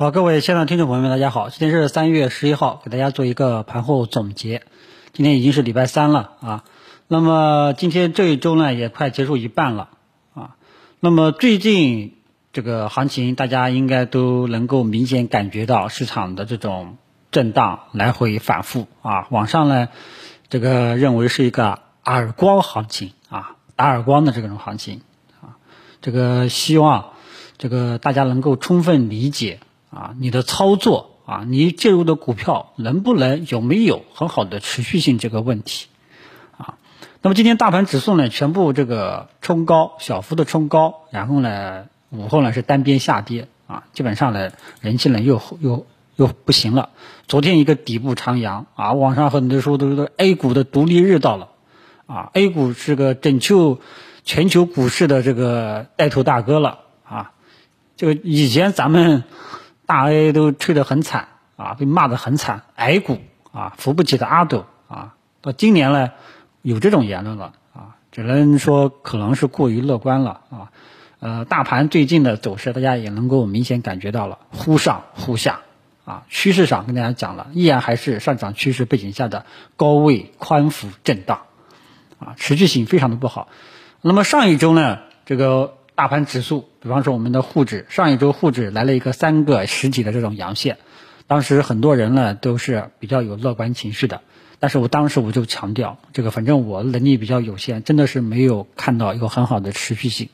好，各位现场听众朋友们，大家好，今天是三月十一号，给大家做一个盘后总结。今天已经是礼拜三了啊，那么今天这一周呢也快结束一半了啊。那么最近这个行情，大家应该都能够明显感觉到市场的这种震荡来回反复啊。网上呢，这个认为是一个耳光行情啊，打耳光的这种行情啊。这个希望这个大家能够充分理解啊，你的操作。啊，你介入的股票能不能有没有很好的持续性这个问题啊？那么今天大盘指数呢，全部这个冲高，小幅的冲高，然后呢，午后呢是单边下跌啊，基本上呢人气呢又又又不行了。昨天一个底部长阳啊，网上很多说都是 A 股的独立日到了啊，A 股是个拯救全球股市的这个带头大哥了啊，这个以前咱们。大 A 都吹得很惨啊，被骂得很惨，矮股啊，扶不起的阿斗啊，到今年呢，有这种言论了啊，只能说可能是过于乐观了啊。呃，大盘最近的走势，大家也能够明显感觉到了，忽上忽下啊，趋势上跟大家讲了，依然还是上涨趋势背景下的高位宽幅震荡啊，持续性非常的不好。那么上一周呢，这个。大盘指数，比方说我们的沪指，上一周沪指来了一个三个实体的这种阳线，当时很多人呢都是比较有乐观情绪的，但是我当时我就强调，这个反正我能力比较有限，真的是没有看到一个很好的持续性，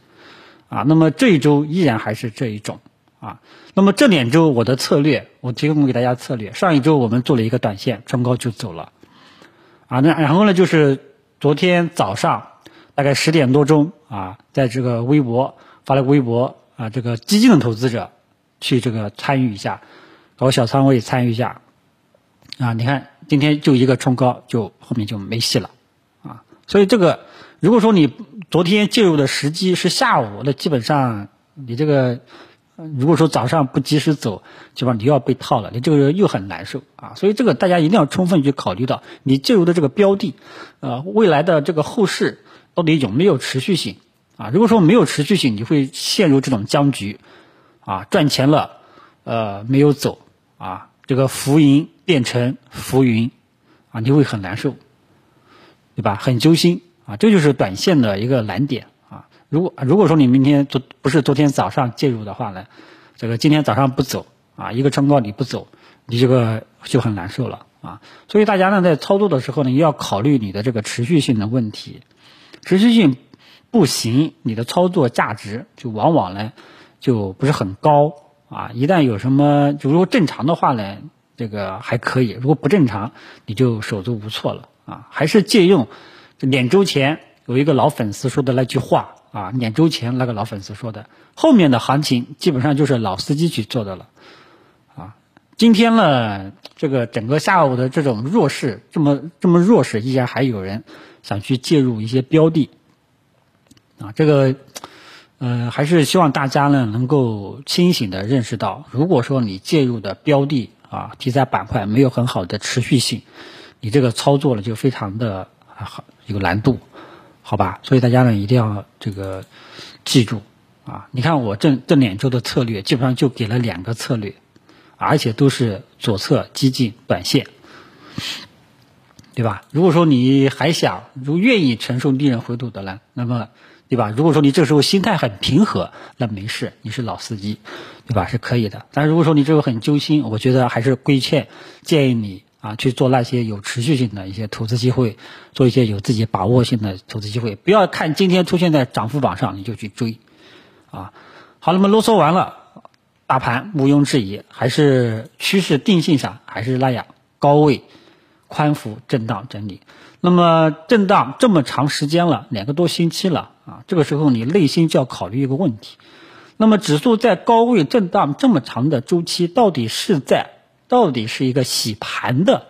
啊，那么这一周依然还是这一种，啊，那么这两周我的策略，我提供给大家策略，上一周我们做了一个短线冲高就走了，啊，那然后呢就是昨天早上。大概十点多钟啊，在这个微博发了个微博啊，这个激进的投资者去这个参与一下，搞小仓位参与一下啊。你看今天就一个冲高，就后面就没戏了啊。所以这个如果说你昨天介入的时机是下午，那基本上你这个如果说早上不及时走，基本上你又要被套了，你这个人又很难受啊。所以这个大家一定要充分去考虑到你介入的这个标的呃未来的这个后市。到底有没有持续性啊？如果说没有持续性，你会陷入这种僵局啊，赚钱了，呃，没有走啊，这个浮盈变成浮云啊，你会很难受，对吧？很揪心啊，这就是短线的一个难点啊。如果如果说你明天昨不是昨天早上介入的话呢，这个今天早上不走啊，一个冲高你不走，你这个就很难受了啊。所以大家呢在操作的时候呢，要考虑你的这个持续性的问题。持续性不行，你的操作价值就往往呢就不是很高啊。一旦有什么，就如果正常的话呢，这个还可以；如果不正常，你就手足无措了啊。还是借用两周前有一个老粉丝说的那句话啊，两周前那个老粉丝说的，后面的行情基本上就是老司机去做的了啊。今天呢，这个整个下午的这种弱势，这么这么弱势，依然还有人。想去介入一些标的，啊，这个，呃，还是希望大家呢能够清醒的认识到，如果说你介入的标的啊题材板块没有很好的持续性，你这个操作呢就非常的好有难度，好吧？所以大家呢一定要这个记住啊！你看我这这两周的策略，基本上就给了两个策略，而且都是左侧激进短线。对吧？如果说你还想，如愿意承受利润回吐的呢，那么，对吧？如果说你这时候心态很平和，那没事，你是老司机，对吧？是可以的。但如果说你这个很揪心，我觉得还是规劝，建议你啊去做那些有持续性的一些投资机会，做一些有自己把握性的投资机会，不要看今天出现在涨幅榜上你就去追，啊，好，那么啰嗦完了，大盘毋庸置疑还是趋势定性上还是那样高位。宽幅震荡整理，那么震荡这么长时间了，两个多星期了啊，这个时候你内心就要考虑一个问题，那么指数在高位震荡这么长的周期，到底是在到底是一个洗盘的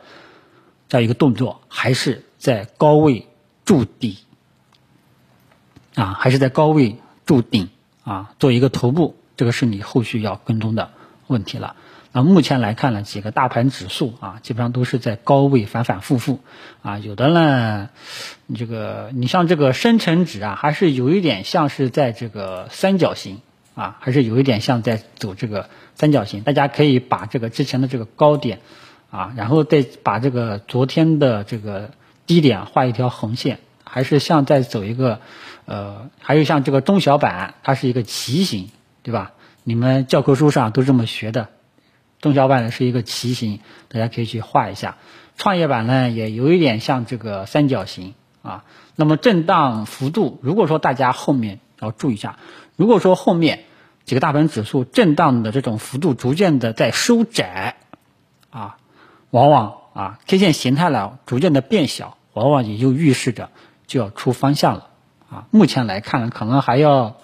这样一个动作，还是在高位筑底？啊，还是在高位筑顶？啊，做一个头部，这个是你后续要跟踪的问题了。啊目前来看呢，几个大盘指数啊，基本上都是在高位反反复复，啊，有的呢，你这个你像这个深成指啊，还是有一点像是在这个三角形啊，还是有一点像在走这个三角形。大家可以把这个之前的这个高点啊，然后再把这个昨天的这个低点画一条横线，还是像在走一个呃，还有像这个中小板，它是一个旗形，对吧？你们教科书上都这么学的。中小板呢是一个旗形，大家可以去画一下。创业板呢也有一点像这个三角形啊。那么震荡幅度，如果说大家后面要注意一下，如果说后面几个大盘指数震荡的这种幅度逐渐的在收窄，啊，往往啊 K 线形态呢逐渐的变小，往往也就预示着就要出方向了啊。目前来看呢，可能还要，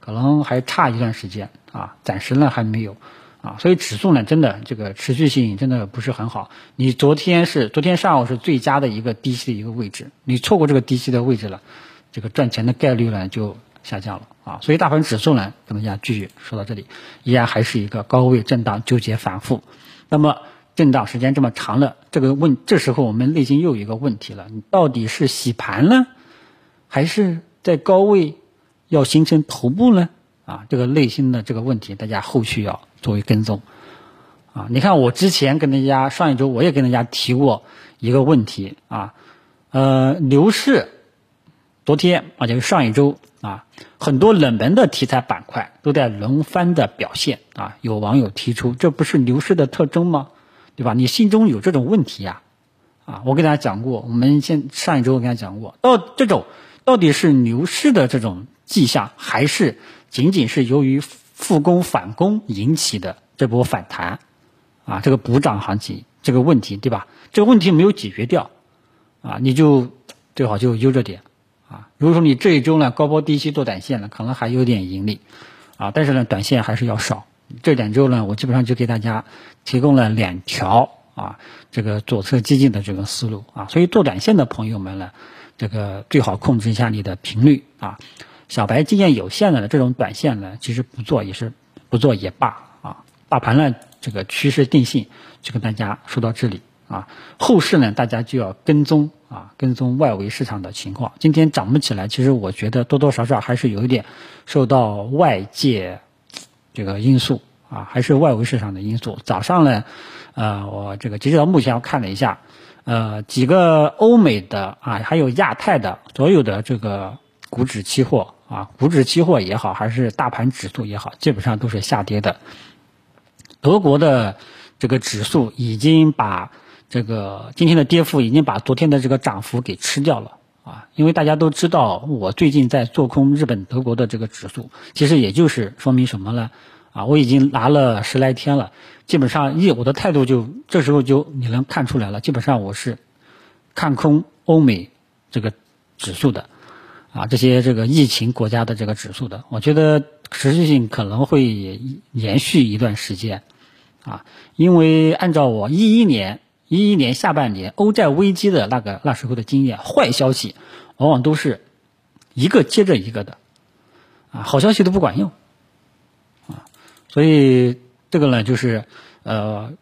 可能还差一段时间啊，暂时呢还没有。啊，所以指数呢，真的这个持续性真的不是很好。你昨天是昨天上午是最佳的一个低吸的一个位置，你错过这个低吸的位置了，这个赚钱的概率呢就下降了啊。所以大盘指数呢，跟大家继续说到这里，依然还是一个高位震荡纠结反复。那么震荡时间这么长了，这个问这时候我们内心又有一个问题了：你到底是洗盘呢，还是在高位要形成头部呢？啊，这个内心的这个问题，大家后续要作为跟踪。啊，你看我之前跟大家上一周我也跟大家提过一个问题啊，呃，牛市昨天啊就是上一周啊，很多冷门的题材板块都在轮番的表现啊，有网友提出这不是牛市的特征吗？对吧？你心中有这种问题呀？啊，我跟大家讲过，我们先上一周我跟大家讲过，到这种到底是牛市的这种迹象还是？仅仅是由于复工返工引起的这波反弹，啊，这个补涨行情这个问题，对吧？这个问题没有解决掉，啊，你就最好就悠着点，啊，如果说你这一周呢高抛低吸做短线呢，可能还有点盈利，啊，但是呢短线还是要少。这两周呢，我基本上就给大家提供了两条啊，这个左侧激进的这个思路啊，所以做短线的朋友们呢，这个最好控制一下你的频率啊。小白经验有限的这种短线呢，其实不做也是不做也罢啊。大盘呢，这个趋势定性就跟大家说到这里啊。后市呢，大家就要跟踪啊，跟踪外围市场的情况。今天涨不起来，其实我觉得多多少少还是有一点受到外界这个因素啊，还是外围市场的因素。早上呢，呃，我这个截止到目前我看了一下，呃，几个欧美的啊，还有亚太的所有的这个股指期货。啊，股指期货也好，还是大盘指数也好，基本上都是下跌的。德国的这个指数已经把这个今天的跌幅已经把昨天的这个涨幅给吃掉了啊！因为大家都知道，我最近在做空日本、德国的这个指数，其实也就是说明什么呢？啊，我已经拿了十来天了，基本上一我的态度就这时候就你能看出来了，基本上我是看空欧美这个指数的。啊，这些这个疫情国家的这个指数的，我觉得持续性可能会延续一段时间，啊，因为按照我一一年一一年下半年欧债危机的那个那时候的经验，坏消息往往都是一个接着一个的，啊，好消息都不管用，啊，所以这个呢，就是呃，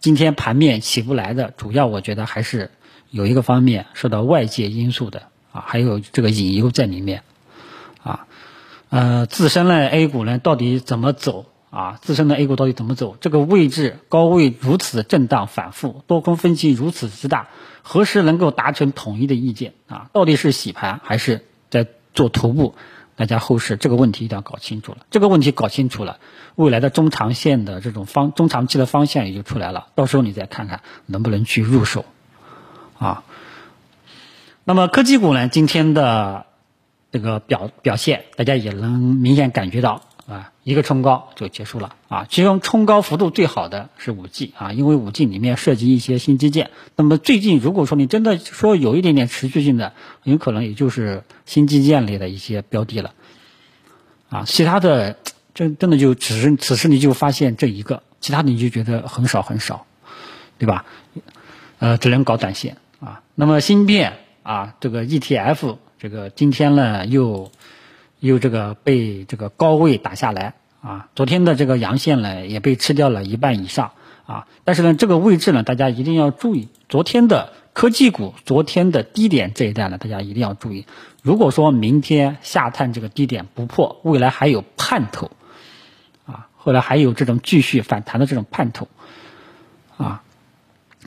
今天盘面起不来的主要，我觉得还是有一个方面受到外界因素的。啊，还有这个隐忧在里面，啊，呃，自身呢 A 股呢到底怎么走啊？自身的 A 股到底怎么走？这个位置高位如此震荡反复，多空分歧如此之大，何时能够达成统一的意见啊？到底是洗盘还是在做头部？大家后市这个问题一定要搞清楚了。这个问题搞清楚了，未来的中长线的这种方中长期的方向也就出来了。到时候你再看看能不能去入手，啊。那么科技股呢？今天的这个表表现，大家也能明显感觉到啊，一个冲高就结束了啊。其中冲高幅度最好的是五 G 啊，因为五 G 里面涉及一些新基建。那么最近如果说你真的说有一点点持续性的，有可能也就是新基建类的一些标的了啊。其他的真真的就只是此时你就发现这一个，其他的你就觉得很少很少，对吧？呃，只能搞短线啊。那么芯片。啊，这个 ETF 这个今天呢又又这个被这个高位打下来啊，昨天的这个阳线呢也被吃掉了一半以上啊，但是呢这个位置呢大家一定要注意，昨天的科技股昨天的低点这一带呢大家一定要注意，如果说明天下探这个低点不破，未来还有盼头啊后来还有这种继续反弹的这种盼头，啊，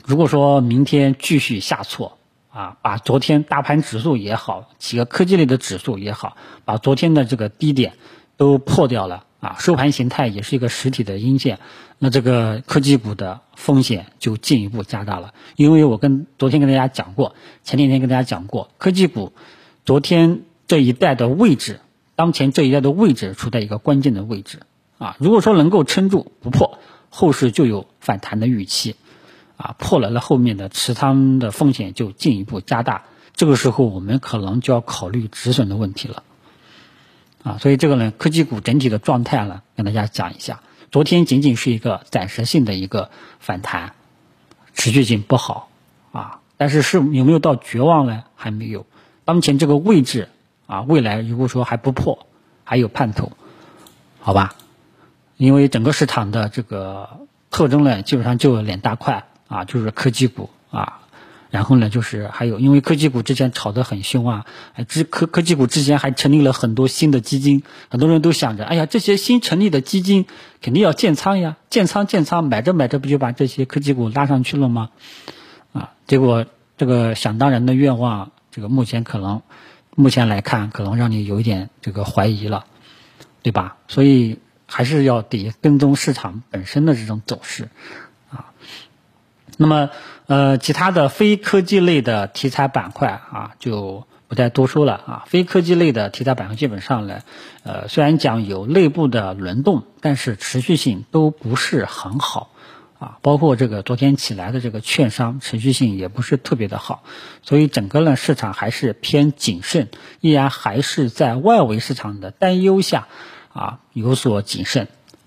如果说明天继续下挫，啊，把昨天大盘指数也好，几个科技类的指数也好，把昨天的这个低点都破掉了，啊，收盘形态也是一个实体的阴线，那这个科技股的风险就进一步加大了，因为我跟昨天跟大家讲过，前两天跟大家讲过，科技股昨天这一带的位置。当前这一带的位置处在一个关键的位置啊，如果说能够撑住不破，后市就有反弹的预期啊，破了那后面的持仓的风险就进一步加大，这个时候我们可能就要考虑止损的问题了啊，所以这个呢，科技股整体的状态呢，跟大家讲一下，昨天仅仅是一个暂时性的一个反弹，持续性不好啊，但是是有没有到绝望呢？还没有，当前这个位置。啊，未来如果说还不破，还有盼头，好吧？因为整个市场的这个特征呢，基本上就两大块啊，就是科技股啊，然后呢就是还有，因为科技股之前炒得很凶啊，之科科技股之前还成立了很多新的基金，很多人都想着，哎呀，这些新成立的基金肯定要建仓呀，建仓建仓，买着买着不就把这些科技股拉上去了吗？啊，结果这个想当然的愿望，这个目前可能。目前来看，可能让你有一点这个怀疑了，对吧？所以还是要得跟踪市场本身的这种走势啊。那么，呃，其他的非科技类的题材板块啊，就不再多说了啊。非科技类的题材板块基本上呢，呃，虽然讲有内部的轮动，但是持续性都不是很好。啊，包括这个昨天起来的这个券商持续性也不是特别的好，所以整个呢市场还是偏谨慎，依然还是在外围市场的担忧下，啊有所谨慎，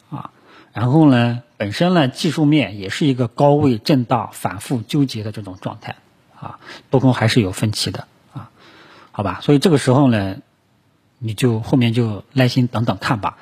啊，然后呢本身呢技术面也是一个高位震荡反复纠结的这种状态，啊多空还是有分歧的，啊，好吧，所以这个时候呢，你就后面就耐心等等看吧，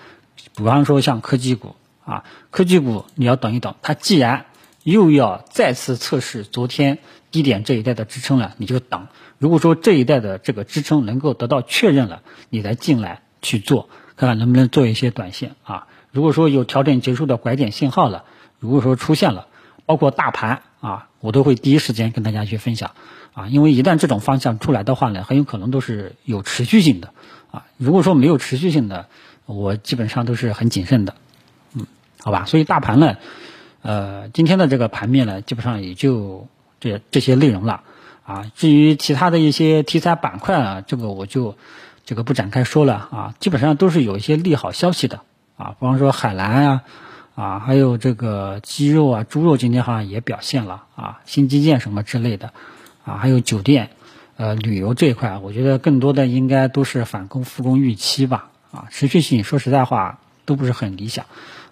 比方说像科技股。啊，科技股你要等一等，它既然又要再次测试昨天低点这一带的支撑了，你就等。如果说这一带的这个支撑能够得到确认了，你再进来去做，看看能不能做一些短线啊。如果说有调整结束的拐点信号了，如果说出现了，包括大盘啊，我都会第一时间跟大家去分享啊。因为一旦这种方向出来的话呢，很有可能都是有持续性的啊。如果说没有持续性的，我基本上都是很谨慎的。嗯好吧，所以大盘呢，呃，今天的这个盘面呢，基本上也就这这些内容了啊。至于其他的一些题材板块啊，这个我就这个不展开说了啊。基本上都是有一些利好消息的啊，比方说海南啊，啊，还有这个鸡肉啊、猪肉今天好像也表现了啊，新基建什么之类的啊，还有酒店、呃旅游这一块，我觉得更多的应该都是反攻复工预期吧啊，持续性说实在话都不是很理想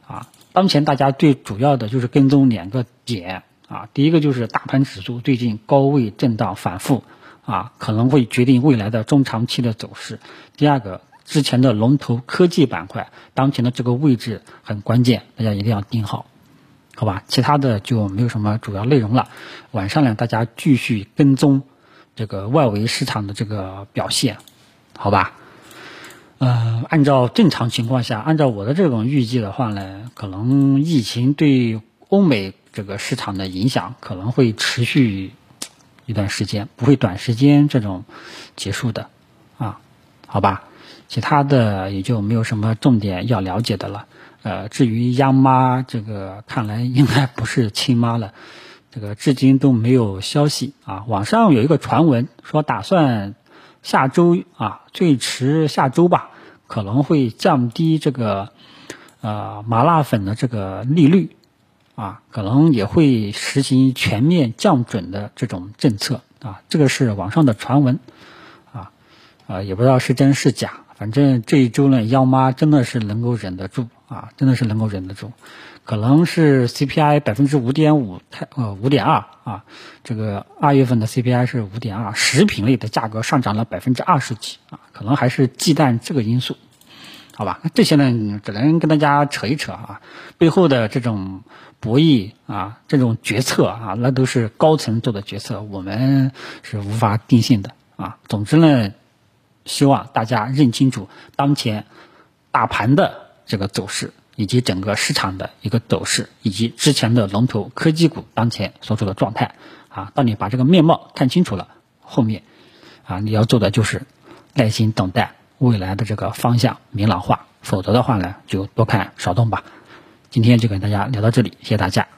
啊。当前大家最主要的就是跟踪两个点啊，第一个就是大盘指数最近高位震荡反复啊，可能会决定未来的中长期的走势。第二个，之前的龙头科技板块当前的这个位置很关键，大家一定要盯好，好吧？其他的就没有什么主要内容了。晚上呢，大家继续跟踪这个外围市场的这个表现，好吧？呃，按照正常情况下，按照我的这种预计的话呢，可能疫情对欧美这个市场的影响可能会持续一段时间，不会短时间这种结束的啊，好吧？其他的也就没有什么重点要了解的了。呃，至于央妈这个，看来应该不是亲妈了，这个至今都没有消息啊。网上有一个传闻说，打算下周啊，最迟下周吧。可能会降低这个呃麻辣粉的这个利率啊，可能也会实行全面降准的这种政策啊，这个是网上的传闻啊啊，也不知道是真是假，反正这一周呢，央妈真的是能够忍得住啊，真的是能够忍得住，可能是 CPI 百分之五点五太呃五点二啊，这个二月份的 CPI 是五点二，食品类的价格上涨了百分之二十几啊。可能还是忌惮这个因素，好吧？那这些呢，只能跟大家扯一扯啊。背后的这种博弈啊，这种决策啊，那都是高层做的决策，我们是无法定性的啊。总之呢，希望大家认清楚当前大盘的这个走势以及整个市场的一个走势，以及之前的龙头科技股当前所处的状态啊。当你把这个面貌看清楚了，后面啊你要做的就是耐心等待未来的这个方向明朗化，否则的话呢，就多看少动吧。今天就跟大家聊到这里，谢谢大家。